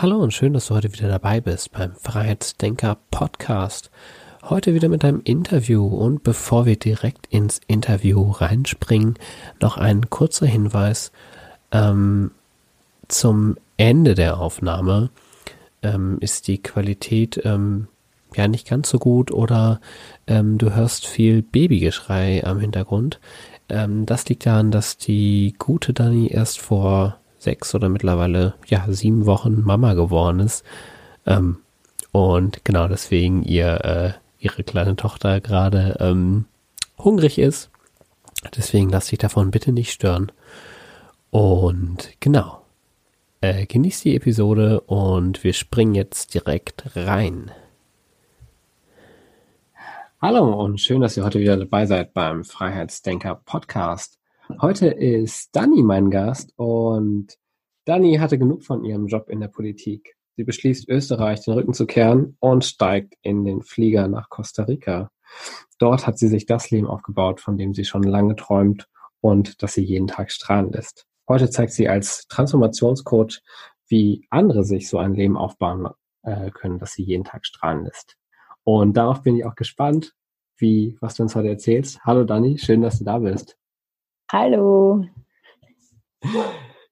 Hallo und schön, dass du heute wieder dabei bist beim Freiheitsdenker Podcast. Heute wieder mit einem Interview und bevor wir direkt ins Interview reinspringen, noch ein kurzer Hinweis ähm, zum Ende der Aufnahme. Ähm, ist die Qualität ähm, ja nicht ganz so gut oder ähm, du hörst viel Babygeschrei am Hintergrund. Ähm, das liegt daran, dass die gute Dani erst vor sechs oder mittlerweile ja sieben Wochen Mama geworden ist. Ähm, und genau deswegen ihr äh, ihre kleine Tochter gerade ähm, hungrig ist. Deswegen lass dich davon bitte nicht stören. Und genau. Äh, genießt die Episode und wir springen jetzt direkt rein. Hallo und schön, dass ihr heute wieder dabei seid beim Freiheitsdenker Podcast. Heute ist Dani mein Gast und Dani hatte genug von ihrem Job in der Politik. Sie beschließt, Österreich den Rücken zu kehren und steigt in den Flieger nach Costa Rica. Dort hat sie sich das Leben aufgebaut, von dem sie schon lange träumt und das sie jeden Tag strahlen lässt. Heute zeigt sie als Transformationscoach, wie andere sich so ein Leben aufbauen äh, können, das sie jeden Tag strahlen lässt. Und darauf bin ich auch gespannt, wie, was du uns heute erzählst. Hallo Dani, schön, dass du da bist. Hallo.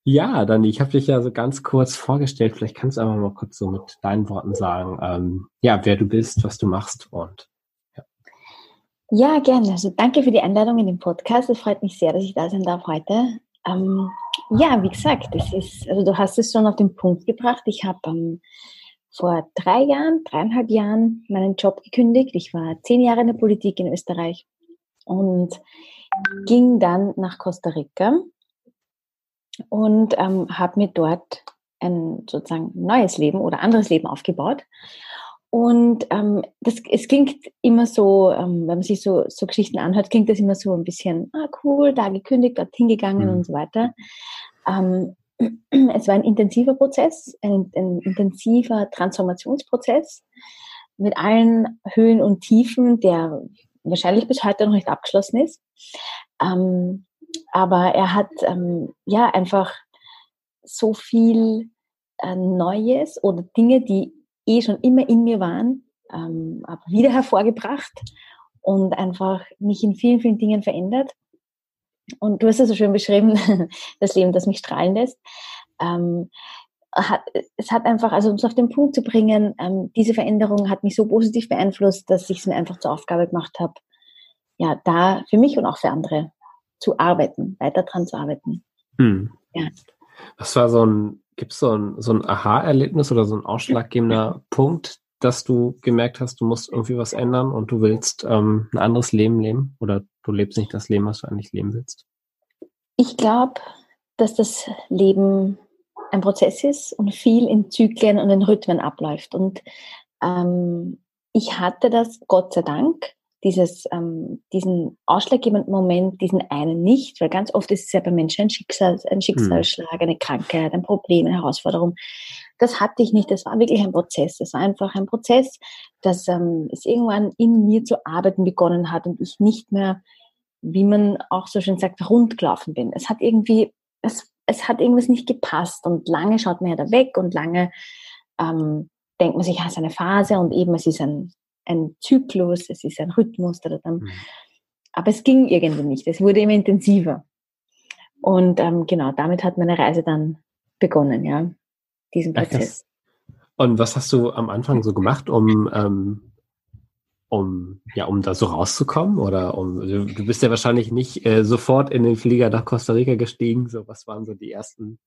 Ja, Dani, ich habe dich ja so ganz kurz vorgestellt. Vielleicht kannst du einfach mal kurz so mit deinen Worten sagen, ähm, ja, wer du bist, was du machst und ja. Ja, gerne. Also danke für die Einladung in den Podcast. Es freut mich sehr, dass ich da sein darf heute. Ähm, ja, wie gesagt, das ist, also du hast es schon auf den Punkt gebracht. Ich habe ähm, vor drei Jahren, dreieinhalb Jahren meinen Job gekündigt. Ich war zehn Jahre in der Politik in Österreich und ging dann nach Costa Rica und ähm, habe mir dort ein sozusagen neues Leben oder anderes Leben aufgebaut. Und ähm, das, es klingt immer so, ähm, wenn man sich so, so Geschichten anhört, klingt das immer so ein bisschen, ah cool, da gekündigt, dort hingegangen mhm. und so weiter. Ähm, es war ein intensiver Prozess, ein, ein intensiver Transformationsprozess mit allen Höhen und Tiefen, der wahrscheinlich bis heute noch nicht abgeschlossen ist. Ähm, aber er hat ähm, ja einfach so viel äh, Neues oder Dinge, die eh schon immer in mir waren, ähm, wieder hervorgebracht und einfach mich in vielen, vielen Dingen verändert. Und du hast es so schön beschrieben, das Leben, das mich strahlen lässt. Ähm, hat, es hat einfach, also um es auf den Punkt zu bringen, ähm, diese Veränderung hat mich so positiv beeinflusst, dass ich es mir einfach zur Aufgabe gemacht habe, ja, da für mich und auch für andere zu arbeiten, weiter dran zu arbeiten. Hm. Ja. Was war so ein, gibt es so ein, so ein Aha-Erlebnis oder so ein ausschlaggebender Punkt, dass du gemerkt hast, du musst irgendwie was ändern und du willst ähm, ein anderes Leben leben oder du lebst nicht das Leben, was du eigentlich leben willst? Ich glaube, dass das Leben ein Prozess ist und viel in Zyklen und in Rhythmen abläuft. Und ähm, ich hatte das, Gott sei Dank, dieses, ähm, diesen ausschlaggebenden Moment, diesen einen nicht, weil ganz oft ist es ja bei Menschen ein, Schicksal, ein Schicksalsschlag, eine Krankheit, ein Problem, eine Herausforderung. Das hatte ich nicht, das war wirklich ein Prozess. Das war einfach ein Prozess, dass ähm, es irgendwann in mir zu arbeiten begonnen hat und ich nicht mehr, wie man auch so schön sagt, rundgelaufen bin. Es hat irgendwie, es, es hat irgendwas nicht gepasst und lange schaut man ja da weg und lange ähm, denkt man sich, ja, es ist eine Phase und eben es ist ein ein Zyklus, es ist ein Rhythmus. Da, da, mhm. Aber es ging irgendwie nicht. Es wurde immer intensiver. Und ähm, genau, damit hat meine Reise dann begonnen, ja, diesen Prozess. Und was hast du am Anfang so gemacht, um, ähm, um, ja, um da so rauszukommen? Oder um, du bist ja wahrscheinlich nicht äh, sofort in den Flieger nach Costa Rica gestiegen. So, was waren so die ersten?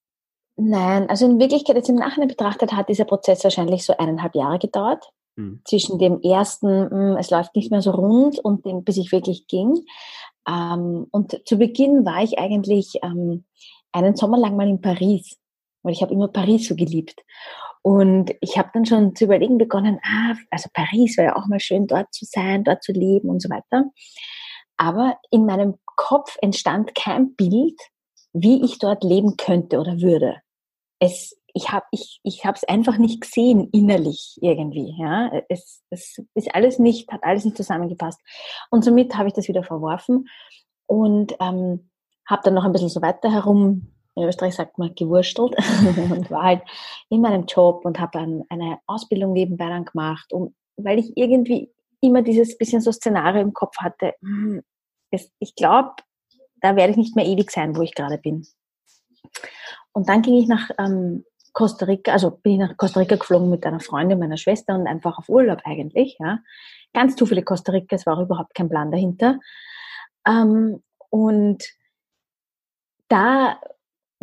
Nein, also in Wirklichkeit, jetzt im Nachhinein betrachtet, hat dieser Prozess wahrscheinlich so eineinhalb Jahre gedauert. Mhm. Zwischen dem ersten, hm, es läuft nicht mehr so rund und dem, bis ich wirklich ging. Ähm, und zu Beginn war ich eigentlich ähm, einen Sommer lang mal in Paris, weil ich habe immer Paris so geliebt. Und ich habe dann schon zu überlegen begonnen, ah, also Paris wäre ja auch mal schön, dort zu sein, dort zu leben und so weiter. Aber in meinem Kopf entstand kein Bild, wie ich dort leben könnte oder würde. Es, ich habe ich, ich es einfach nicht gesehen innerlich irgendwie. Ja, es, es ist alles nicht, hat alles nicht zusammengepasst. Und somit habe ich das wieder verworfen und ähm, habe dann noch ein bisschen so weiter herum in Österreich sagt man gewurstelt und war halt in meinem Job und habe dann eine Ausbildung nebenbei dann gemacht, und weil ich irgendwie immer dieses bisschen so Szenario im Kopf hatte, hm, ich glaube, da werde ich nicht mehr ewig sein, wo ich gerade bin. Und dann ging ich nach ähm, Costa Rica, also bin ich nach Costa Rica geflogen mit einer Freundin, meiner Schwester und einfach auf Urlaub eigentlich, ja. Ganz zufällig Costa Rica, es war auch überhaupt kein Plan dahinter. Ähm, und da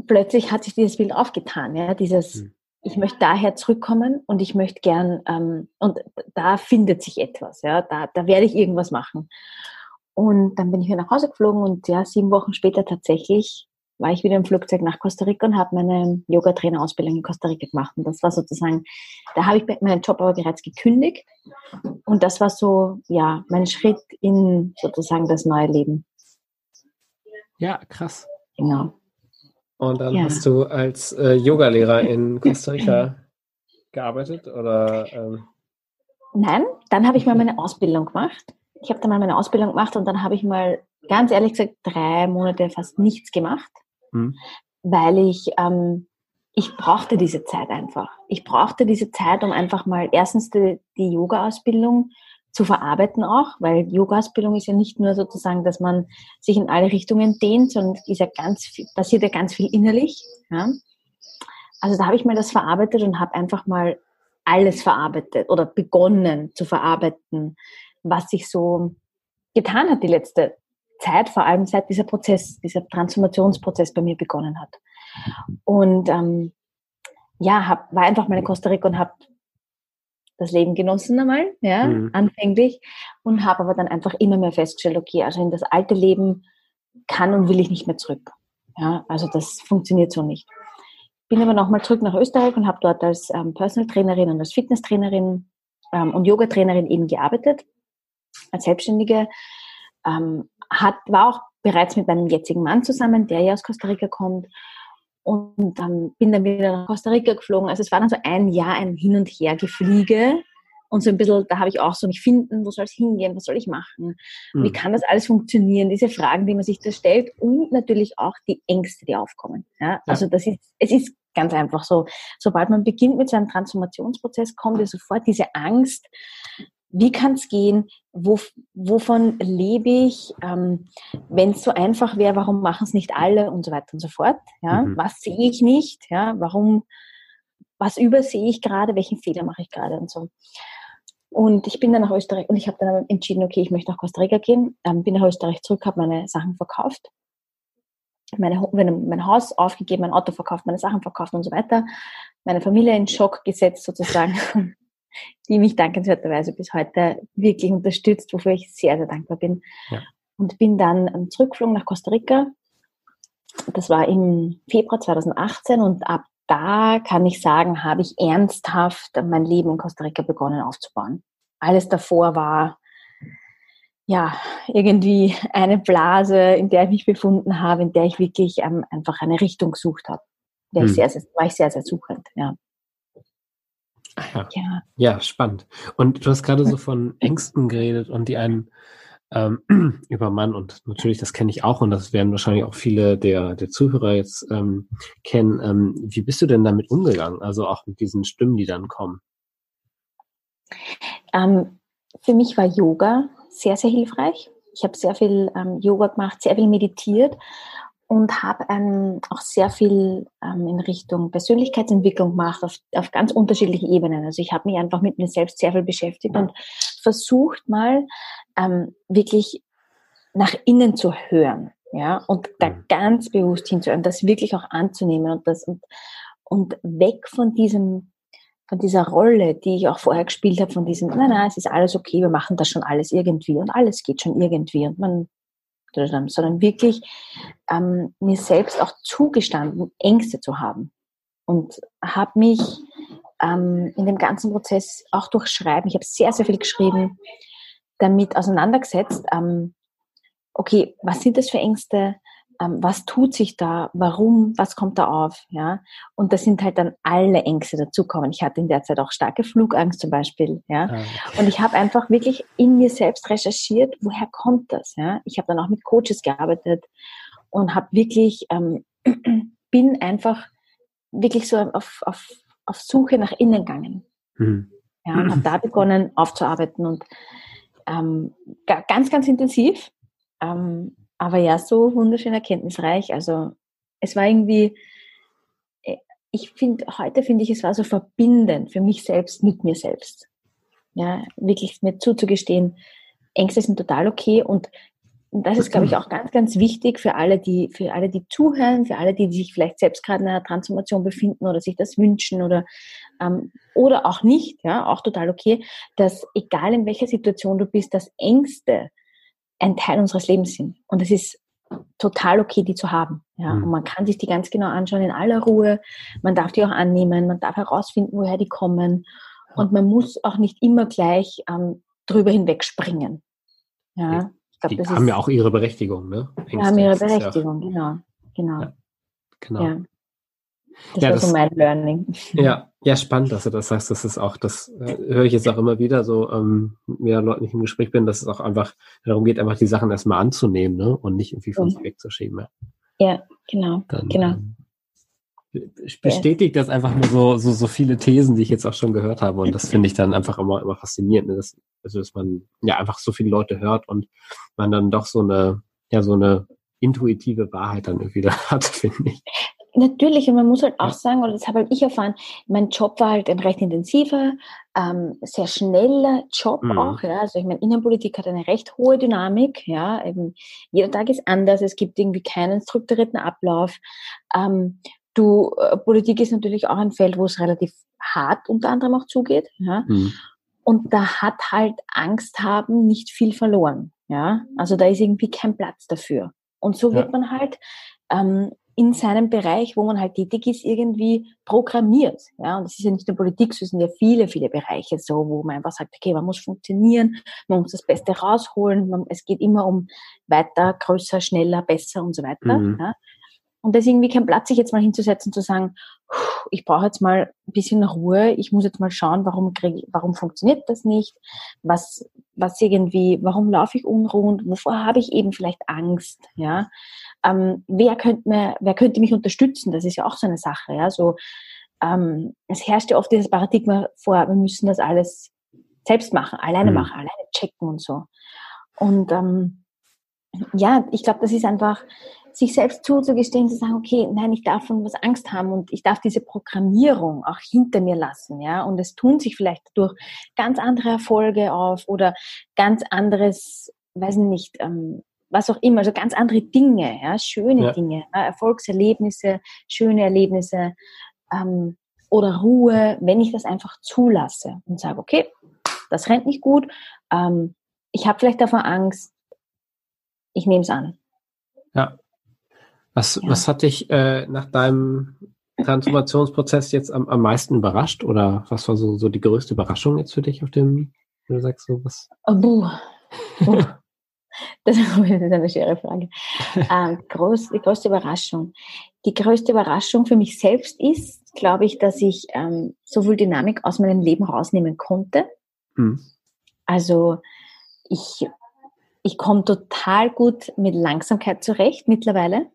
plötzlich hat sich dieses Bild aufgetan, ja, dieses, mhm. ich möchte daher zurückkommen und ich möchte gern, ähm, und da findet sich etwas, ja, da, da werde ich irgendwas machen. Und dann bin ich wieder nach Hause geflogen und ja, sieben Wochen später tatsächlich war ich wieder im Flugzeug nach Costa Rica und habe meine Yoga-Trainer-Ausbildung in Costa Rica gemacht. Und das war sozusagen, da habe ich meinen Job aber bereits gekündigt. Und das war so, ja, mein Schritt in sozusagen das neue Leben. Ja, krass. Genau. Und dann ja. hast du als äh, Yogalehrer in Costa Rica gearbeitet oder? Ähm? Nein, dann habe ich mal meine Ausbildung gemacht. Ich habe dann mal meine Ausbildung gemacht und dann habe ich mal ganz ehrlich gesagt drei Monate fast nichts gemacht, hm. weil ich ähm, ich brauchte diese Zeit einfach. Ich brauchte diese Zeit, um einfach mal erstens die, die Yoga-Ausbildung zu verarbeiten auch, weil Yoga-Ausbildung ist ja nicht nur sozusagen, dass man sich in alle Richtungen dehnt, sondern ist ja ganz viel, passiert ja ganz viel innerlich. Ja? Also da habe ich mal das verarbeitet und habe einfach mal alles verarbeitet oder begonnen zu verarbeiten, was sich so getan hat die letzte Zeit, vor allem seit dieser Prozess, dieser Transformationsprozess bei mir begonnen hat. Und ähm, ja, hab, war einfach mal in Costa Rica und habe das Leben genossen einmal, ja, mhm. anfänglich, und habe aber dann einfach immer mehr festgestellt, okay, also in das alte Leben kann und will ich nicht mehr zurück. Ja, also das funktioniert so nicht. Bin aber nochmal zurück nach Österreich und habe dort als ähm, Personal Trainerin und als Fitnesstrainerin ähm, und Yoga-Trainerin eben gearbeitet, als Selbstständige. Ähm, hat, war auch bereits mit meinem jetzigen Mann zusammen, der ja aus Costa Rica kommt und dann bin dann wieder nach Costa Rica geflogen. Also es war dann so ein Jahr ein Hin- und Her-Gefliege. Und so ein bisschen, da habe ich auch so mich finden, wo soll es hingehen, was soll ich machen, mhm. wie kann das alles funktionieren, diese Fragen, die man sich da stellt und natürlich auch die Ängste, die aufkommen. Ja? ja. Also das ist, es ist ganz einfach so, sobald man beginnt mit seinem Transformationsprozess, kommt ja sofort diese Angst, wie kann es gehen? Wo, wovon lebe ich? Ähm, Wenn es so einfach wäre, warum machen es nicht alle und so weiter und so fort? Ja? Mhm. Was sehe ich nicht? Ja? Warum, was übersehe ich gerade? Welchen Fehler mache ich gerade und so? Und ich bin dann nach Österreich und ich habe dann entschieden, okay, ich möchte nach Costa Rica gehen. Ähm, bin nach Österreich zurück, habe meine Sachen verkauft, meine, mein Haus aufgegeben, mein Auto verkauft, meine Sachen verkauft und so weiter. Meine Familie in Schock gesetzt sozusagen. Die mich dankenswerterweise bis heute wirklich unterstützt, wofür ich sehr, sehr dankbar bin. Ja. Und bin dann ähm, zurückgeflogen nach Costa Rica. Das war im Februar 2018 und ab da kann ich sagen, habe ich ernsthaft mein Leben in Costa Rica begonnen aufzubauen. Alles davor war ja irgendwie eine Blase, in der ich mich befunden habe, in der ich wirklich ähm, einfach eine Richtung gesucht habe. Hm. ich sehr, sehr, war ich sehr, sehr suchend, ja. Ja. ja. ja, spannend. Und du hast gerade so von Ängsten geredet und die einen ähm, übermannen und natürlich, das kenne ich auch und das werden wahrscheinlich auch viele der, der Zuhörer jetzt ähm, kennen. Ähm, wie bist du denn damit umgegangen? Also auch mit diesen Stimmen, die dann kommen? Ähm, für mich war Yoga sehr, sehr hilfreich. Ich habe sehr viel ähm, Yoga gemacht, sehr viel meditiert und habe ähm, auch sehr viel ähm, in Richtung Persönlichkeitsentwicklung gemacht auf, auf ganz unterschiedlichen Ebenen. Also ich habe mich einfach mit mir selbst sehr viel beschäftigt und versucht mal ähm, wirklich nach innen zu hören, ja, und da ganz bewusst hinzuhören, das wirklich auch anzunehmen und das und, und weg von diesem von dieser Rolle, die ich auch vorher gespielt habe, von diesem, nein, nein, es ist alles okay, wir machen das schon alles irgendwie und alles geht schon irgendwie und man sondern wirklich ähm, mir selbst auch zugestanden, Ängste zu haben. Und habe mich ähm, in dem ganzen Prozess auch durch Schreiben, ich habe sehr, sehr viel geschrieben, damit auseinandergesetzt, ähm, okay, was sind das für Ängste? Ähm, was tut sich da? Warum? Was kommt da auf? Ja, und da sind halt dann alle Ängste dazukommen. Ich hatte in der Zeit auch starke Flugangst zum Beispiel. Ja, ah, und ich habe einfach wirklich in mir selbst recherchiert, woher kommt das? Ja, ich habe dann auch mit Coaches gearbeitet und habe wirklich ähm, bin einfach wirklich so auf, auf, auf Suche nach innen gegangen. Mhm. Ja, und habe da begonnen aufzuarbeiten und ähm, ganz, ganz intensiv. Ähm, aber ja, so wunderschön erkenntnisreich. Also es war irgendwie, äh, ich finde, heute finde ich, es war so verbindend für mich selbst mit mir selbst. Ja, wirklich mir zuzugestehen, Ängste sind total okay und das ist, glaube ich, auch ganz, ganz wichtig für alle, die, für alle, die zuhören, für alle, die sich vielleicht selbst gerade in einer Transformation befinden oder sich das wünschen oder, ähm, oder auch nicht, ja, auch total okay, dass egal in welcher Situation du bist, dass Ängste ein Teil unseres Lebens sind. Und es ist total okay, die zu haben. Ja. Mhm. Und man kann sich die ganz genau anschauen in aller Ruhe. Man darf die auch annehmen, man darf herausfinden, woher die kommen. Und man muss auch nicht immer gleich ähm, drüber hinwegspringen. Ja. Ich glaub, die haben ist, ja auch ihre Berechtigung, ne? Die haben ihre Berechtigung, ja, genau. Genau. Ja, genau. Ja. Das ja, war das, so mein Learning. Ja, ja, spannend, dass du das sagst. Das ist auch, das äh, höre ich jetzt auch immer wieder so, ähm, mit mehr Leuten, ich im Gespräch bin, dass es auch einfach darum geht, einfach die Sachen erstmal anzunehmen, ne? Und nicht irgendwie von sich wegzuschieben. Ja, ja genau. Dann, genau. Ähm, bestätigt das einfach nur so, so, so viele Thesen, die ich jetzt auch schon gehört habe. Und das finde ich dann einfach immer, immer faszinierend, ne? dass, also, dass man ja einfach so viele Leute hört und man dann doch so eine, ja, so eine intuitive Wahrheit dann irgendwie da hat, finde ich. Natürlich, und man muss halt auch sagen, oder das habe halt ich erfahren, mein Job war halt ein recht intensiver, ähm, sehr schneller Job mhm. auch. Ja. Also ich meine, Innenpolitik hat eine recht hohe Dynamik. Ja. Eben, jeder Tag ist anders, es gibt irgendwie keinen strukturierten Ablauf. Ähm, du, äh, Politik ist natürlich auch ein Feld, wo es relativ hart unter anderem auch zugeht. Ja. Mhm. Und da hat halt Angst haben nicht viel verloren. Ja. Also da ist irgendwie kein Platz dafür. Und so wird ja. man halt ähm, in seinem Bereich, wo man halt tätig ist, irgendwie programmiert. Ja, und das ist ja nicht nur Politik, es sind ja viele, viele Bereiche so, wo man einfach sagt, okay, man muss funktionieren, man muss das Beste rausholen, man, es geht immer um weiter, größer, schneller, besser und so weiter. Mhm. Ja. Und da ist irgendwie kein Platz, sich jetzt mal hinzusetzen, zu sagen, ich brauche jetzt mal ein bisschen Ruhe, ich muss jetzt mal schauen, warum krieg, warum funktioniert das nicht, was, was irgendwie, warum laufe ich unruhend, wovor habe ich eben vielleicht Angst, ja. Ähm, wer könnte mir, wer könnte mich unterstützen? Das ist ja auch so eine Sache, ja. So, ähm, es herrscht ja oft dieses Paradigma vor, wir müssen das alles selbst machen, alleine mhm. machen, alleine checken und so. Und ähm, ja, ich glaube, das ist einfach, sich selbst zuzugestehen, zu sagen, okay, nein, ich darf von was Angst haben und ich darf diese Programmierung auch hinter mir lassen, ja. Und es tun sich vielleicht durch ganz andere Erfolge auf oder ganz anderes, weiß nicht, ähm, was auch immer, also ganz andere Dinge, ja, schöne ja. Dinge, ja, Erfolgserlebnisse, schöne Erlebnisse ähm, oder Ruhe, wenn ich das einfach zulasse und sage, okay, das rennt nicht gut, ähm, ich habe vielleicht davor Angst, ich nehme es an. Ja. Was, ja. was hat dich äh, nach deinem Transformationsprozess jetzt am, am meisten überrascht? Oder was war so, so die größte Überraschung jetzt für dich auf dem, du sagst so was? Oh, buh. buh. Das ist eine schwere Frage. Ähm, groß, die größte Überraschung. Die größte Überraschung für mich selbst ist, glaube ich, dass ich ähm, so viel Dynamik aus meinem Leben rausnehmen konnte. Hm. Also ich, ich komme total gut mit Langsamkeit zurecht mittlerweile.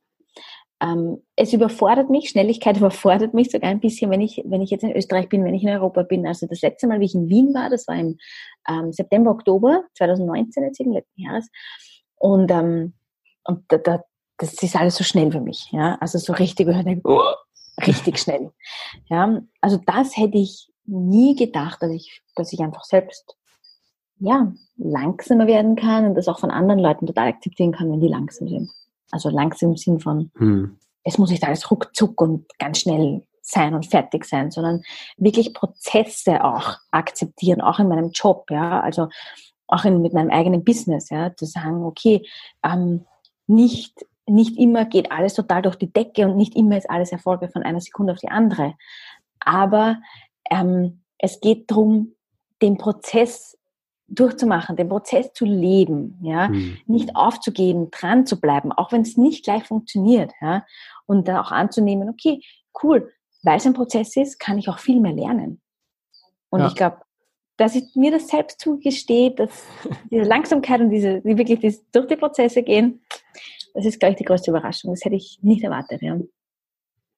Ähm, es überfordert mich, Schnelligkeit überfordert mich sogar ein bisschen, wenn ich, wenn ich jetzt in Österreich bin, wenn ich in Europa bin. Also das letzte Mal, wie ich in Wien war, das war im ähm, September, Oktober 2019, jetzt im letzten Jahres. Und, ähm, und da, da, das ist alles so schnell für mich. Ja? Also so richtig, richtig schnell. Ja? Also das hätte ich nie gedacht, dass ich, dass ich einfach selbst ja, langsamer werden kann und das auch von anderen Leuten total akzeptieren kann, wenn die langsam sind. Also langsam im Sinn von, hm. es muss nicht alles ruckzuck und ganz schnell sein und fertig sein, sondern wirklich Prozesse auch akzeptieren, auch in meinem Job, ja, also auch in, mit meinem eigenen Business, ja, zu sagen, okay, ähm, nicht, nicht immer geht alles total durch die Decke und nicht immer ist alles Erfolge von einer Sekunde auf die andere, aber ähm, es geht darum, den Prozess durchzumachen, den Prozess zu leben, ja, mhm. nicht aufzugeben, dran zu bleiben, auch wenn es nicht gleich funktioniert, ja, und dann auch anzunehmen, okay, cool, weil es ein Prozess ist, kann ich auch viel mehr lernen. Und ja. ich glaube, dass ich mir das selbst zugestehe, dass diese Langsamkeit und diese, die wirklich die, durch die Prozesse gehen, das ist, glaube ich, die größte Überraschung. Das hätte ich nicht erwartet, ja.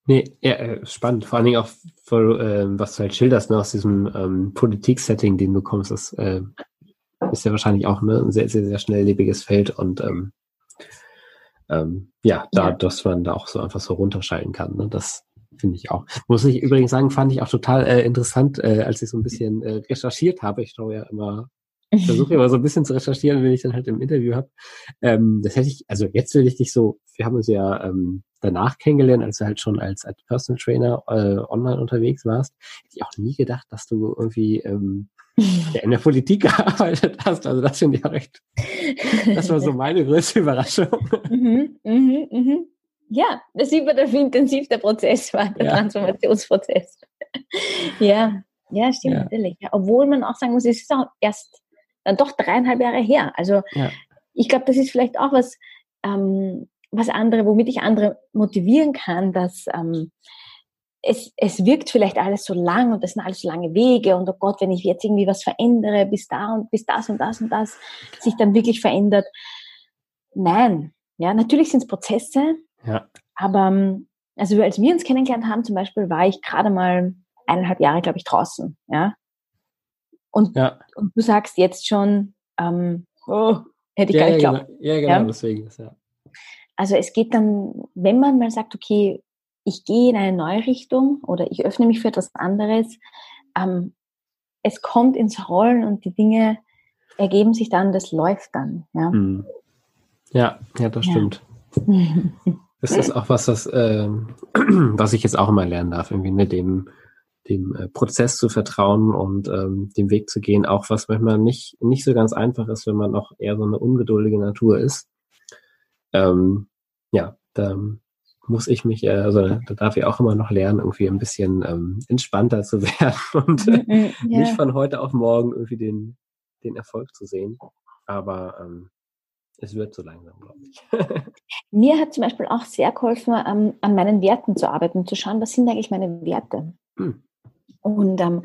Nee, ja, äh, spannend. Vor allen Dingen auch, für, äh, was du halt schilderst, ne, aus diesem ähm, Politik-Setting, den du kommst, das äh, ist ja wahrscheinlich auch ne, ein sehr, sehr, sehr schnelllebiges Feld und ähm, ähm, ja, da, ja. dass man da auch so einfach so runterschalten kann. Ne, das finde ich auch. Muss ich übrigens sagen, fand ich auch total äh, interessant, äh, als ich so ein bisschen äh, recherchiert habe. Ich schaue ja immer, versuche immer so ein bisschen zu recherchieren, wenn ich dann halt im Interview habe. Ähm, das hätte ich, also jetzt will ich dich so, wir haben uns ja ähm, danach kennengelernt, als du halt schon als, als Personal Trainer äh, online unterwegs warst. Hätte ich auch nie gedacht, dass du irgendwie ähm, ja, in der Politik gearbeitet hast. Also das finde ich auch recht. Das war so meine größte Überraschung. Mhm, mhm, mhm. Ja, das sieht man, wie intensiv der Prozess war, der ja. Transformationsprozess. ja, ja, stimmt ja. natürlich. Ja, obwohl man auch sagen muss, es ist auch erst dann doch dreieinhalb Jahre her. Also ja. ich glaube, das ist vielleicht auch was, ähm, was andere, womit ich andere motivieren kann, dass ähm, es, es wirkt vielleicht alles so lang und das sind alles so lange Wege und oh Gott, wenn ich jetzt irgendwie was verändere, bis da und bis das und das und das sich dann wirklich verändert. Nein, ja, natürlich sind es Prozesse, ja. aber ähm, also als wir uns kennengelernt haben, zum Beispiel, war ich gerade mal eineinhalb Jahre, glaube ich, draußen, ja. Und, ja. und du sagst jetzt schon, ähm, oh, hätte ich ja, gar nicht ja, genau. Ja, genau, ja? deswegen. Ja. Also es geht dann, wenn man mal sagt, okay, ich gehe in eine neue Richtung oder ich öffne mich für etwas anderes. Ähm, es kommt ins Rollen und die Dinge ergeben sich dann, das läuft dann. Ja, hm. ja, ja, das stimmt. das ist auch was, das, äh, was ich jetzt auch immer lernen darf, irgendwie ne, dem, dem äh, Prozess zu vertrauen und ähm, dem Weg zu gehen, auch was manchmal nicht, nicht so ganz einfach ist, wenn man auch eher so eine ungeduldige Natur ist. Ähm, ja, da muss ich mich, äh, also da darf ich auch immer noch lernen, irgendwie ein bisschen ähm, entspannter zu werden und äh, ja. nicht von heute auf morgen irgendwie den, den Erfolg zu sehen. Aber ähm, es wird so langsam, glaube ich. Mir hat zum Beispiel auch sehr geholfen, ähm, an meinen Werten zu arbeiten, zu schauen, was sind eigentlich meine Werte. Hm. Und ähm,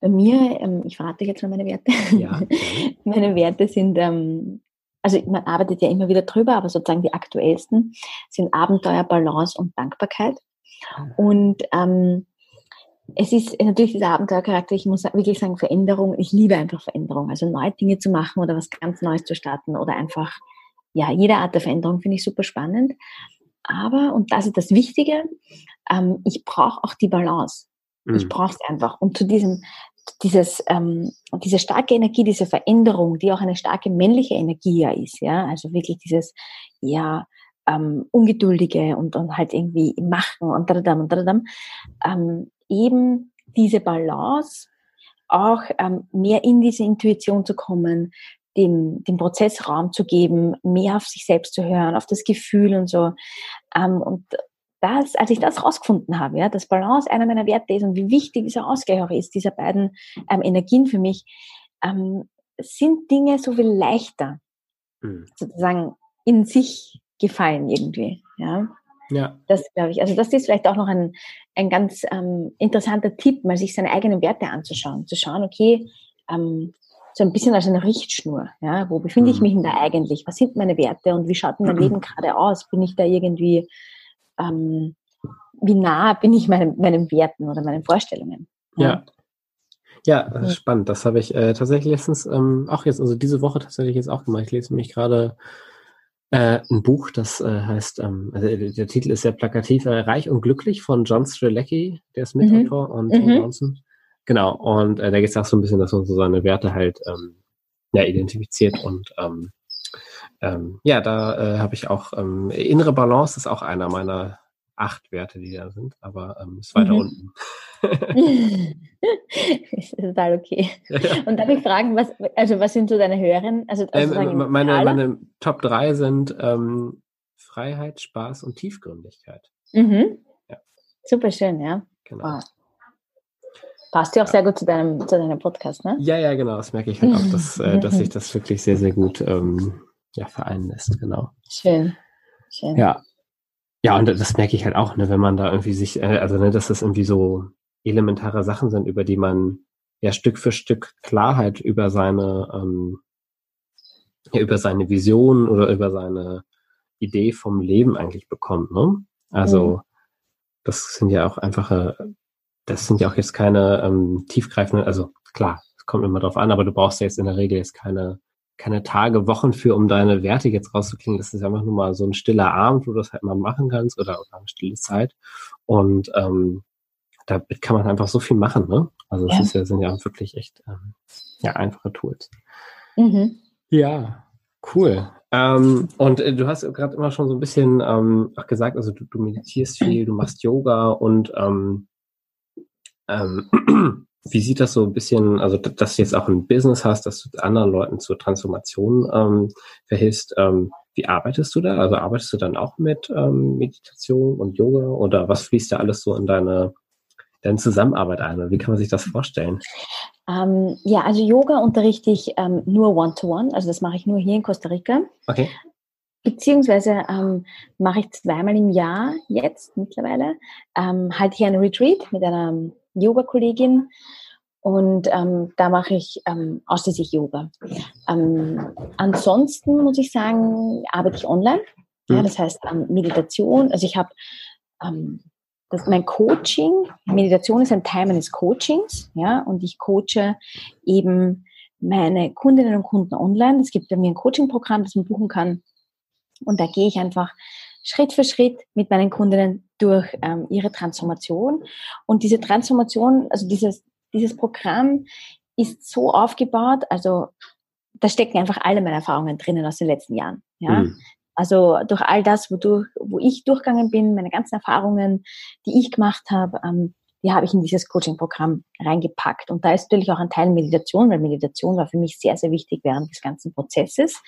bei mir, ähm, ich verrate jetzt mal meine Werte. Ja, meine Werte sind ähm, also man arbeitet ja immer wieder drüber, aber sozusagen die aktuellsten sind Abenteuer, Balance und Dankbarkeit. Und ähm, es ist natürlich dieser Abenteuercharakter, ich muss wirklich sagen, Veränderung, ich liebe einfach Veränderung, also neue Dinge zu machen oder was ganz Neues zu starten oder einfach, ja, jede Art der Veränderung finde ich super spannend. Aber, und das ist das Wichtige, ähm, ich brauche auch die Balance. Mhm. Ich brauche es einfach. Und zu diesem dieses, ähm, diese starke Energie, diese Veränderung, die auch eine starke männliche Energie ja ist, ja, also wirklich dieses, ja, ähm, ungeduldige und, und halt irgendwie machen und dadadam und dadadam, ähm, eben diese Balance auch ähm, mehr in diese Intuition zu kommen, dem, dem Prozess Raum zu geben, mehr auf sich selbst zu hören, auf das Gefühl und so. Ähm, und das, als ich das rausgefunden habe, ja, dass Balance einer meiner Werte ist und wie wichtig dieser Ausgleich auch ist, dieser beiden ähm, Energien für mich, ähm, sind Dinge so viel leichter mhm. sozusagen in sich gefallen irgendwie. Ja. Ja. Das glaube ich. Also das ist vielleicht auch noch ein, ein ganz ähm, interessanter Tipp, mal sich seine eigenen Werte anzuschauen. Zu schauen, okay, ähm, so ein bisschen als eine Richtschnur. Ja, wo befinde ich mhm. mich denn da eigentlich? Was sind meine Werte und wie schaut mein Leben gerade aus? Bin ich da irgendwie ähm, wie nah bin ich meinem, meinen Werten oder meinen Vorstellungen. Ja. Ja, ja spannend. Das habe ich äh, tatsächlich letztens ähm, auch jetzt, also diese Woche tatsächlich jetzt auch gemacht. Ich lese nämlich gerade äh, ein Buch, das äh, heißt, ähm, also der Titel ist sehr plakativ, äh, Reich und Glücklich von John Strelecki, der ist Mitautor mhm. und Tom mhm. Johnson. Genau, und äh, da geht es auch so ein bisschen, dass man so seine Werte halt ähm, ja, identifiziert und ähm, ähm, ja, da äh, habe ich auch ähm, innere Balance ist auch einer meiner acht Werte, die da sind, aber ähm, ist weiter mhm. unten. ist total okay. Und darf ich fragen, was, also was sind so deine höheren? Also, also ähm, meine, meine Top drei sind ähm, Freiheit, Spaß und Tiefgründigkeit. Mhm. Ja. Super schön, ja. Genau. Wow. Passt ja auch sehr gut zu deinem, zu deinem Podcast, ne? Ja, ja, genau. Das merke ich halt auch, dass, äh, dass sich das wirklich sehr, sehr gut ähm, ja, vereinen lässt, genau. Schön. Schön. Ja. Ja, und das merke ich halt auch, ne, wenn man da irgendwie sich, äh, also ne, dass das irgendwie so elementare Sachen sind, über die man ja Stück für Stück Klarheit über seine, ähm, ja, über seine Vision oder über seine Idee vom Leben eigentlich bekommt. Ne? Also mhm. das sind ja auch einfache, das sind ja auch jetzt keine ähm, tiefgreifenden, also klar, es kommt immer drauf an, aber du brauchst ja jetzt in der Regel jetzt keine keine Tage, Wochen für, um deine Werte jetzt rauszukriegen. Das ist einfach nur mal so ein stiller Abend, wo du das halt mal machen kannst oder, oder eine stille Zeit. Und ähm, damit kann man einfach so viel machen, ne? Also es ja. ja, sind ja wirklich echt ähm, ja, einfache Tools. Mhm. Ja, cool. Ähm, und äh, du hast gerade immer schon so ein bisschen ähm, auch gesagt, also du, du meditierst viel, du machst Yoga und ähm, ähm, wie sieht das so ein bisschen, also dass du jetzt auch ein Business hast, dass du anderen Leuten zur Transformation ähm, verhilfst, ähm, wie arbeitest du da? Also arbeitest du dann auch mit ähm, Meditation und Yoga oder was fließt da alles so in deine, deine Zusammenarbeit ein? Wie kann man sich das vorstellen? Ähm, ja, also Yoga unterrichte ich ähm, nur One-to-One, -one, also das mache ich nur hier in Costa Rica. Okay. Beziehungsweise ähm, mache ich zweimal im Jahr jetzt mittlerweile, ähm, halte ich einen Retreat mit einer Yoga-Kollegin und ähm, da mache ich ähm, ausschließlich Yoga. Ähm, ansonsten muss ich sagen, arbeite ich online. Ja, mhm. das heißt ähm, Meditation. Also ich habe ähm, das, mein Coaching, Meditation ist ein Teil meines Coachings, ja, und ich coache eben meine Kundinnen und Kunden online. Es gibt bei mir ein Coaching-Programm, das man buchen kann. Und da gehe ich einfach Schritt für Schritt mit meinen Kundinnen durch ähm, ihre Transformation. Und diese Transformation, also dieses, dieses Programm ist so aufgebaut, also da stecken einfach alle meine Erfahrungen drinnen aus den letzten Jahren. Ja? Mhm. Also durch all das, wodurch, wo ich durchgegangen bin, meine ganzen Erfahrungen, die ich gemacht habe, ähm, die habe ich in dieses Coaching-Programm reingepackt. Und da ist natürlich auch ein Teil Meditation, weil Meditation war für mich sehr, sehr wichtig während des ganzen Prozesses.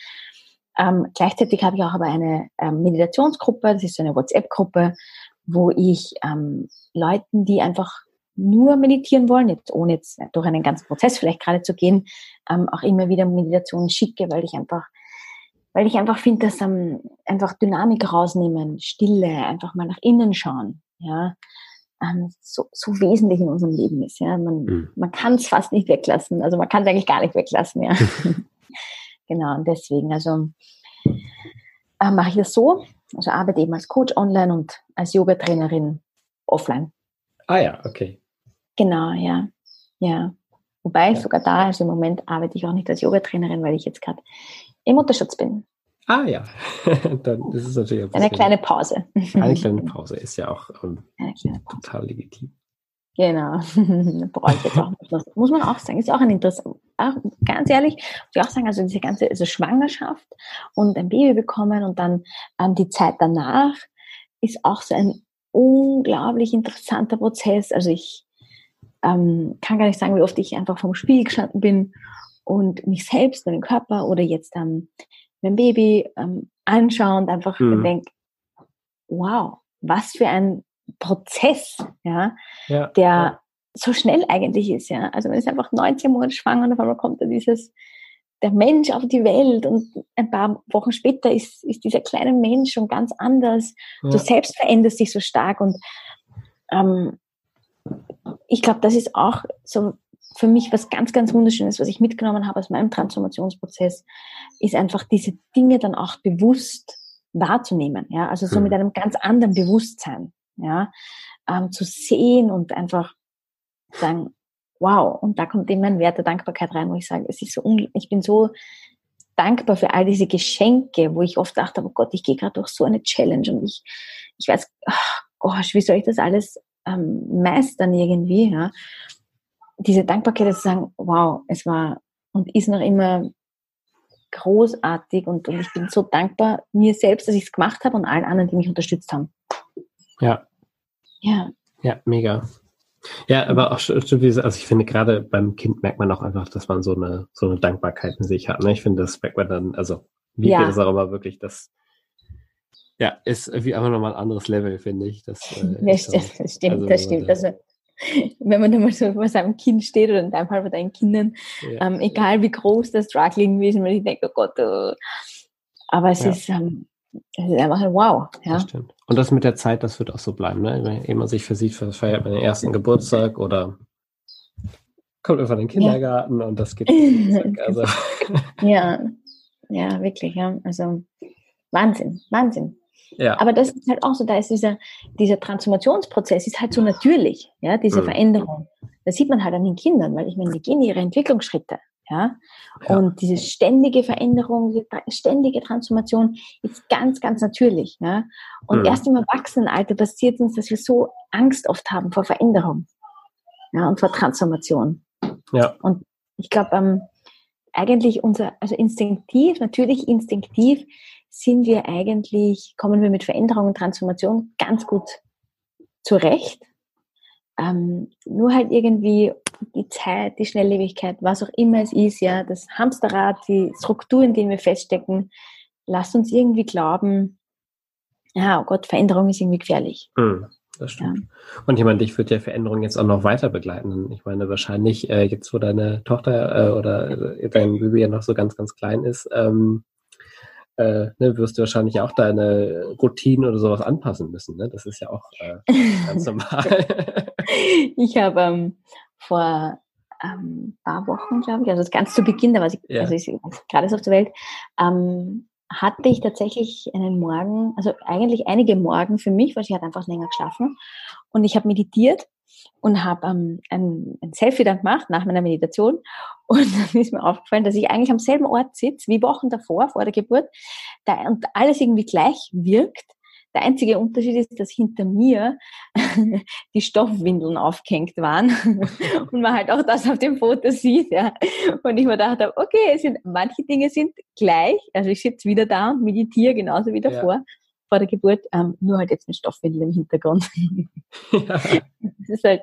Ähm, gleichzeitig habe ich auch aber eine ähm, Meditationsgruppe, das ist so eine WhatsApp-Gruppe, wo ich ähm, Leuten, die einfach nur meditieren wollen, jetzt ohne jetzt durch einen ganzen Prozess vielleicht gerade zu gehen, ähm, auch immer wieder Meditationen schicke, weil ich einfach, weil ich einfach finde, dass ähm, einfach Dynamik rausnehmen, Stille, einfach mal nach innen schauen, ja, ähm, so, so wesentlich in unserem Leben ist, ja. Man, mhm. man kann es fast nicht weglassen, also man kann es eigentlich gar nicht weglassen, ja. Genau, und deswegen, also äh, mache ich das so. Also arbeite eben als Coach online und als Yoga-Trainerin offline. Ah ja, okay. Genau, ja. Ja. Wobei ja. sogar da, also im Moment arbeite ich auch nicht als Yoga-Trainerin, weil ich jetzt gerade im Mutterschutz bin. Ah ja, dann ist es natürlich ein eine kleine Pause. Eine kleine Pause ist ja auch ähm, total legitim. Genau, brauche ich jetzt auch nicht. Muss man auch sagen, ist auch ein Interesse. Auch, ganz ehrlich, muss ich auch sagen, also diese ganze also Schwangerschaft und ein Baby bekommen und dann ähm, die Zeit danach ist auch so ein unglaublich interessanter Prozess. Also ich ähm, kann gar nicht sagen, wie oft ich einfach vom Spiegel gestanden bin und mich selbst, meinen Körper oder jetzt ähm, mein Baby ähm, anschaue und einfach mhm. denke, wow, was für ein Prozess, ja, ja der ja. so schnell eigentlich ist, ja. Also man ist einfach 19 Monate schwanger und auf einmal kommt da dieses, der Mensch auf die Welt und ein paar Wochen später ist, ist dieser kleine Mensch schon ganz anders. Ja. Du selbst veränderst dich so stark und ähm, ich glaube, das ist auch so für mich was ganz, ganz Wunderschönes, was ich mitgenommen habe aus meinem Transformationsprozess, ist einfach diese Dinge dann auch bewusst wahrzunehmen. Ja, also so mit einem ganz anderen Bewusstsein ja, ähm, zu sehen und einfach sagen, wow, und da kommt eben mein Wert der Dankbarkeit rein, wo ich sage, es ist so, ich bin so dankbar für all diese Geschenke, wo ich oft dachte, oh Gott, ich gehe gerade durch so eine Challenge und ich, ich weiß, ach, gosh, wie soll ich das alles ähm, meistern irgendwie, ja? Diese Dankbarkeit zu sagen, wow, es war und ist noch immer großartig und, und ich bin so dankbar mir selbst, dass ich es gemacht habe und allen anderen, die mich unterstützt haben. Ja. Ja. Ja, mega. Ja, aber auch schon, also ich finde gerade beim Kind merkt man auch einfach, dass man so eine, so eine Dankbarkeit in sich hat. Ne? Ich finde, das merkt man dann, also wie ja. das auch immer wirklich, das ja, ist irgendwie einfach nochmal ein anderes Level, finde ich. Das, äh, das, das, stimmt, also, das stimmt. Also, wenn man da mal so vor seinem Kind steht oder in deinem Fall vor deinen Kindern, ja. ähm, egal wie groß das Struggling ist, wenn ich denke, oh Gott, oh. aber es, ja. ist, ähm, es ist einfach ein Wow. Ja. Das. Und das mit der Zeit, das wird auch so bleiben, ne? Wenn man sich versieht, feiert man den ersten Geburtstag oder kommt irgendwann in den Kindergarten ja. und das geht. Also. ja, ja, wirklich, ja. Also Wahnsinn, Wahnsinn. Ja. Aber das ist halt auch so, da ist dieser, dieser Transformationsprozess ist halt so natürlich, ja, diese mhm. Veränderung. Das sieht man halt an den Kindern, weil ich meine, die gehen ihre Entwicklungsschritte, ja. ja. Und diese ständige Veränderung, diese ständige Transformation ist ganz, ganz natürlich, ja. Und mhm. erst im Erwachsenenalter passiert uns, dass wir so Angst oft haben vor Veränderung, ja, und vor Transformation. Ja. Und ich glaube, ähm, eigentlich unser, also instinktiv, natürlich instinktiv sind wir eigentlich, kommen wir mit Veränderung und Transformation ganz gut zurecht. Ähm, nur halt irgendwie die Zeit, die Schnelllebigkeit, was auch immer es ist, ja, das Hamsterrad, die Strukturen, die wir feststecken, lasst uns irgendwie glauben, ja, oh Gott, Veränderung ist irgendwie gefährlich. Mhm das stimmt. Ja. Und ich meine, dich wird ja Veränderung jetzt auch noch weiter begleiten. Ich meine, wahrscheinlich äh, jetzt, wo deine Tochter äh, oder äh, dein Baby ja noch so ganz, ganz klein ist, ähm, äh, ne, wirst du wahrscheinlich auch deine Routinen oder sowas anpassen müssen. Ne? Das ist ja auch äh, ganz normal. ich habe ähm, vor ähm, paar Wochen, glaube ich, also ganz zu Beginn, da war ich, ja. also ich gerade auf der Welt, ähm, hatte ich tatsächlich einen Morgen, also eigentlich einige Morgen für mich, weil ich hatte einfach länger geschlafen und ich habe meditiert und habe ähm, ein, ein Selfie dann gemacht nach meiner Meditation und dann ist mir aufgefallen, dass ich eigentlich am selben Ort sitze wie Wochen davor, vor der Geburt, da, und alles irgendwie gleich wirkt der einzige Unterschied ist, dass hinter mir die Stoffwindeln aufgehängt waren und man halt auch das auf dem Foto sieht. Ja. Und ich mir gedacht habe, okay, es sind, manche Dinge sind gleich. Also ich sitze wieder da und meditiere genauso wie davor. Ja. Vor der Geburt, ähm, nur halt jetzt mit Stoffwindeln im Hintergrund. Ja. das ist halt,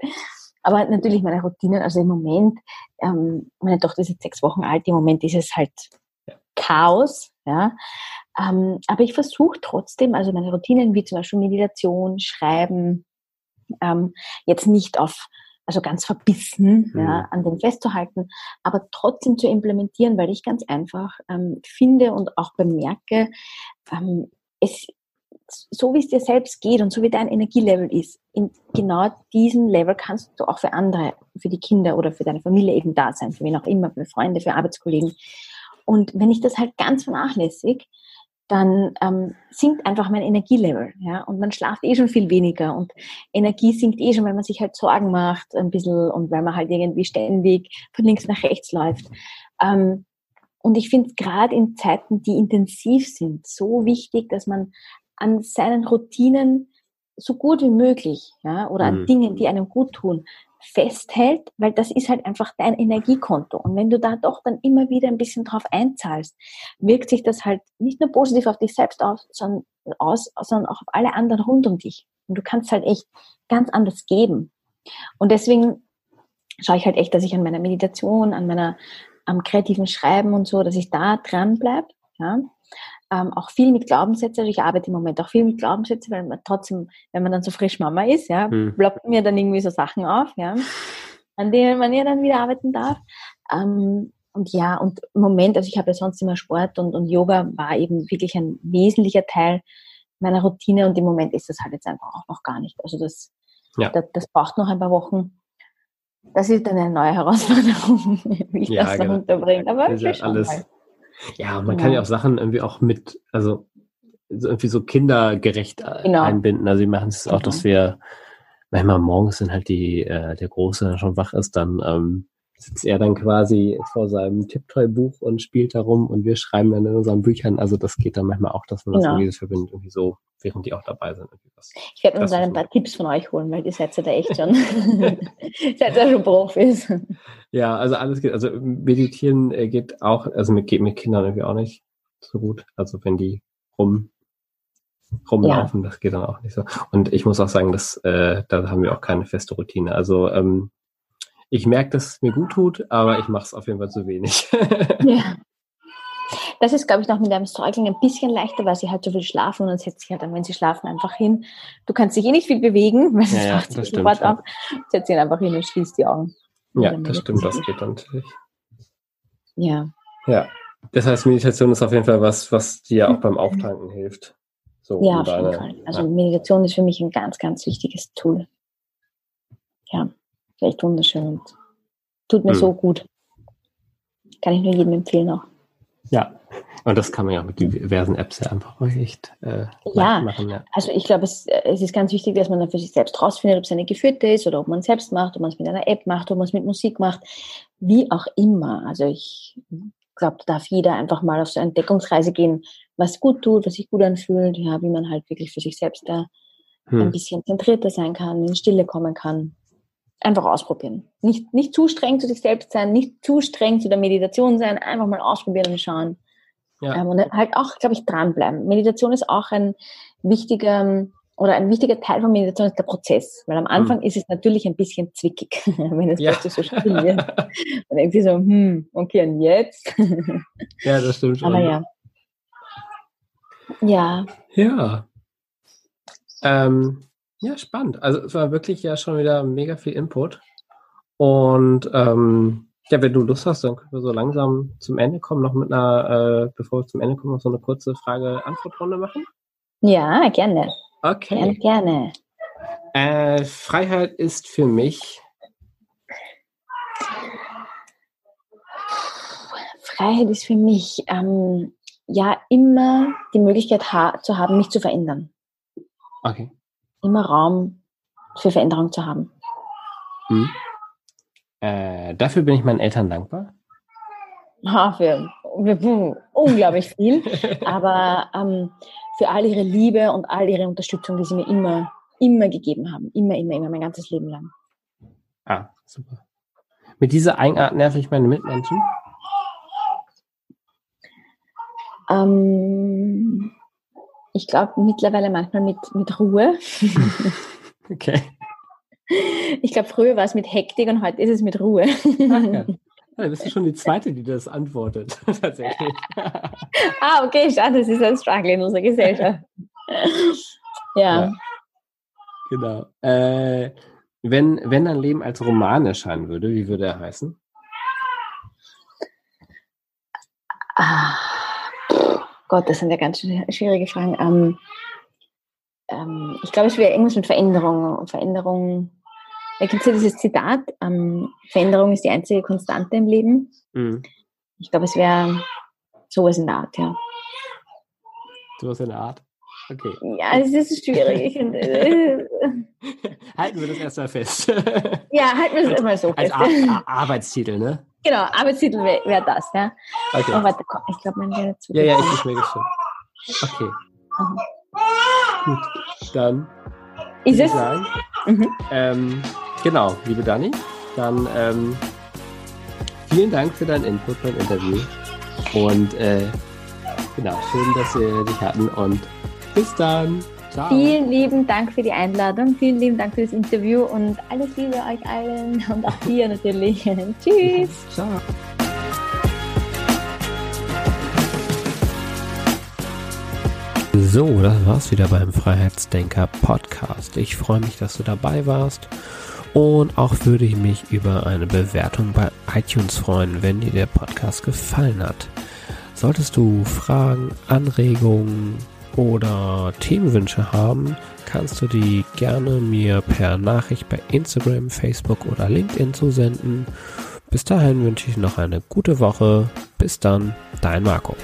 aber natürlich meine Routinen, also im Moment, ähm, meine Tochter ist jetzt sechs Wochen alt, im Moment ist es halt Chaos, ja. Ähm, aber ich versuche trotzdem, also meine Routinen wie zum Beispiel Meditation, Schreiben, ähm, jetzt nicht auf, also ganz verbissen mhm. ja, an den festzuhalten, aber trotzdem zu implementieren, weil ich ganz einfach ähm, finde und auch bemerke, ähm, es, so wie es dir selbst geht und so wie dein Energielevel ist, in genau diesem Level kannst du auch für andere, für die Kinder oder für deine Familie eben da sein, für wen auch immer, für Freunde, für Arbeitskollegen. Und wenn ich das halt ganz vernachlässige, dann ähm, sinkt einfach mein Energielevel. Ja? Und man schlaft eh schon viel weniger und Energie sinkt eh schon, weil man sich halt Sorgen macht ein bisschen und weil man halt irgendwie ständig von links nach rechts läuft. Ähm, und ich finde es gerade in Zeiten, die intensiv sind, so wichtig, dass man an seinen Routinen so gut wie möglich, ja, oder an mhm. Dingen, die einem gut tun, festhält, weil das ist halt einfach dein Energiekonto. Und wenn du da doch dann immer wieder ein bisschen drauf einzahlst, wirkt sich das halt nicht nur positiv auf dich selbst aus, sondern, aus, sondern auch auf alle anderen rund um dich. Und du kannst halt echt ganz anders geben. Und deswegen schaue ich halt echt, dass ich an meiner Meditation, an meiner am kreativen Schreiben und so, dass ich da dran bleibe. Ja? Ähm, auch viel mit Glaubenssätzen. Also ich arbeite im Moment auch viel mit Glaubenssätzen, weil man trotzdem, wenn man dann so frisch Mama ist, ja, hm. ploppt mir dann irgendwie so Sachen auf, ja, an denen man ja dann wieder arbeiten darf. Ähm, und ja, und im Moment, also ich habe ja sonst immer Sport und, und Yoga war eben wirklich ein wesentlicher Teil meiner Routine und im Moment ist das halt jetzt einfach auch noch gar nicht. Also das, ja. das, das braucht noch ein paar Wochen. Das ist dann eine neue Herausforderung, wie ich ja, das genau. unterbringe. Aber ist ja alles, mal. Ja, man genau. kann ja auch Sachen irgendwie auch mit, also irgendwie so kindergerecht genau. einbinden. Also wir machen es auch, dass genau. wir manchmal morgens sind halt die, äh, der Große schon wach ist, dann ähm, sitzt er dann quasi vor seinem Tipptoy-Buch und spielt da rum und wir schreiben dann in unseren Büchern. Also das geht dann manchmal auch, dass man das genau. irgendwie verbindet, irgendwie so, während die auch dabei sind. Was, ich werde uns ein paar Tipps von euch holen, weil ihr seid ja da echt schon, seid ja schon Profis. Ja, also alles geht. Also meditieren äh, geht auch, also mit, geht mit Kindern irgendwie auch nicht so gut. Also wenn die rum rumlaufen, ja. das geht dann auch nicht so. Und ich muss auch sagen, dass äh, da haben wir auch keine feste Routine. Also ähm, ich merke, dass es mir gut tut, aber ich mache es auf jeden Fall zu wenig. ja. Das ist, glaube ich, noch mit einem Säugling ein bisschen leichter, weil sie halt so viel schlafen und dann setzt sich halt dann, wenn sie schlafen, einfach hin. Du kannst dich eh nicht viel bewegen, weil ja, macht sich sofort auf. Setzt ihn einfach hin und schließt die Augen. Ja, das stimmt, das geht dann natürlich. Ja. Ja. Das heißt, Meditation ist auf jeden Fall was, was dir auch beim Auftanken hilft. So, Ja, auf jeden Fall. Also ja. Meditation ist für mich ein ganz, ganz wichtiges Tool. Ja, echt wunderschön und tut mir Hm. so gut. Kann ich nur jedem empfehlen auch. ja. Und das kann man ja auch mit diversen Apps ja einfach auch echt äh, Ja. machen. Ja. Also ich glaube, es, äh, es ist ganz wichtig, dass man dann für sich selbst rausfindet, ob es eine geführte ist oder ob man es selbst macht, ob man es mit einer App macht, ob man es mit Musik macht, wie auch immer. Also ich glaube, da darf jeder einfach mal auf so eine Entdeckungsreise gehen, was gut tut, was sich gut anfühlt, ja, wie man halt wirklich für sich selbst da ein Hm. bisschen zentrierter sein kann, in Stille kommen kann. Einfach ausprobieren. Nicht, nicht zu streng zu sich selbst sein, nicht zu streng zu der Meditation sein, einfach mal ausprobieren und schauen. Ja. Ähm, und halt auch, glaube ich, dranbleiben. Meditation ist auch ein wichtiger oder ein wichtiger Teil von Meditation ist der Prozess. Weil am Anfang ist es natürlich ein bisschen zwickig, wenn es Ja. plötzlich so still wird. Und irgendwie so, hm, okay, und jetzt? ja, das stimmt schon. Aber ja. Ja, Ja. Ähm, ja, spannend. Also es war wirklich ja schon wieder mega viel Input. Und ähm, ja, wenn du Lust hast, dann können wir so langsam zum Ende kommen, noch mit einer, äh, bevor wir zum Ende kommen, noch so eine kurze Frage-Antwort-Runde machen. ja, gerne. Gerne, Okay. gerne. Äh, Freiheit ist für mich. Freiheit ist für mich ähm, ja immer die Möglichkeit ha zu haben, mich zu verändern. Okay. Immer Raum für Veränderung zu haben. Hm. Äh, dafür bin ich meinen Eltern dankbar. Ja, für, für puh, unglaublich viel. Aber ähm, für all ihre Liebe und all ihre Unterstützung, die sie mir immer, immer gegeben haben. Immer, immer, immer, mein ganzes Leben lang. Ah, super. Mit dieser Eigenart nerv ich meine Mitmenschen. Ähm, ich glaube mittlerweile manchmal mit, mit Ruhe. Okay. Ich glaube, früher war es mit Hektik und heute ist es mit Ruhe. Ach, ja. Ja, bist du schon die Zweite, die das antwortet. Tatsächlich. ah, okay, schade, das ist ein Struggle in unserer Gesellschaft. ja. Ja. Genau. Äh, wenn, wenn dein Leben als Roman erscheinen würde, wie würde er heißen? Ah, Gott, das sind ja ganz schwierige Fragen. Ähm, ähm, ich glaube, es wäre irgendwas mit Veränderung. Veränderung. Da gibt es ja dieses Zitat, ähm, Veränderung ist die einzige Konstante im Leben. Mhm. Ich glaube, es wäre sowas in der Art, ja. Sowas in der Art. Okay. Ja, es ist schwierig. Halten wir das erstmal fest. ja, halten wir es immer so Als fest. Ar Ar Arbeitstitel, ne? Genau, Arbeitstitel wäre wär das, ja. Oh, Okay. warte, komm, ich glaube, mein wäre zu. Ja, ja, ich ist mir geschrieben. Okay, Mhm. gut. Dann Ist es? sagen, Mhm. ähm, genau, liebe Dani, dann ähm, vielen Dank für deinen Input beim Interview. Und äh, genau, schön, dass wir dich hatten und bis dann. Ciao. Vielen lieben Dank für die Einladung, vielen lieben Dank für das Interview und alles Liebe euch allen und auch dir natürlich. Tschüss. Ciao. So, das war's wieder beim Freiheitsdenker Podcast. Ich freue mich, dass du dabei warst. Und auch würde ich mich über eine Bewertung bei iTunes freuen, wenn dir der Podcast gefallen hat. Solltest du Fragen, Anregungen oder Themenwünsche haben, kannst du die gerne mir per Nachricht bei Instagram, Facebook oder LinkedIn zusenden. Bis dahin wünsche ich noch eine gute Woche. Bis dann, dein Marco.